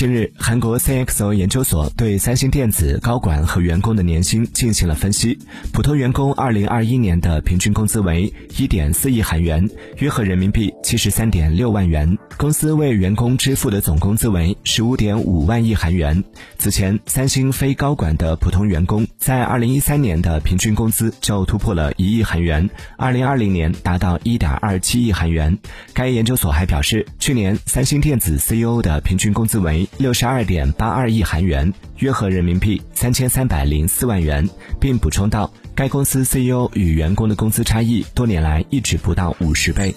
近日，韩国 CXO 研究所对三星电子高管和员工的年薪进行了分析。普通员工2021年的平均工资为1.4亿韩元，约合人民币73.6万元。公司为员工支付的总工资为15.5万亿韩元。此前，三星非高管的普通员工在2013年的平均工资就突破了一亿韩元，2020年达到1.27亿韩元。该研究所还表示，去年三星电子 CEO 的平均工资为。六十二点八二亿韩元，约合人民币三千三百零四万元，并补充到，该公司 CEO 与员工的工资差异多年来一直不到五十倍。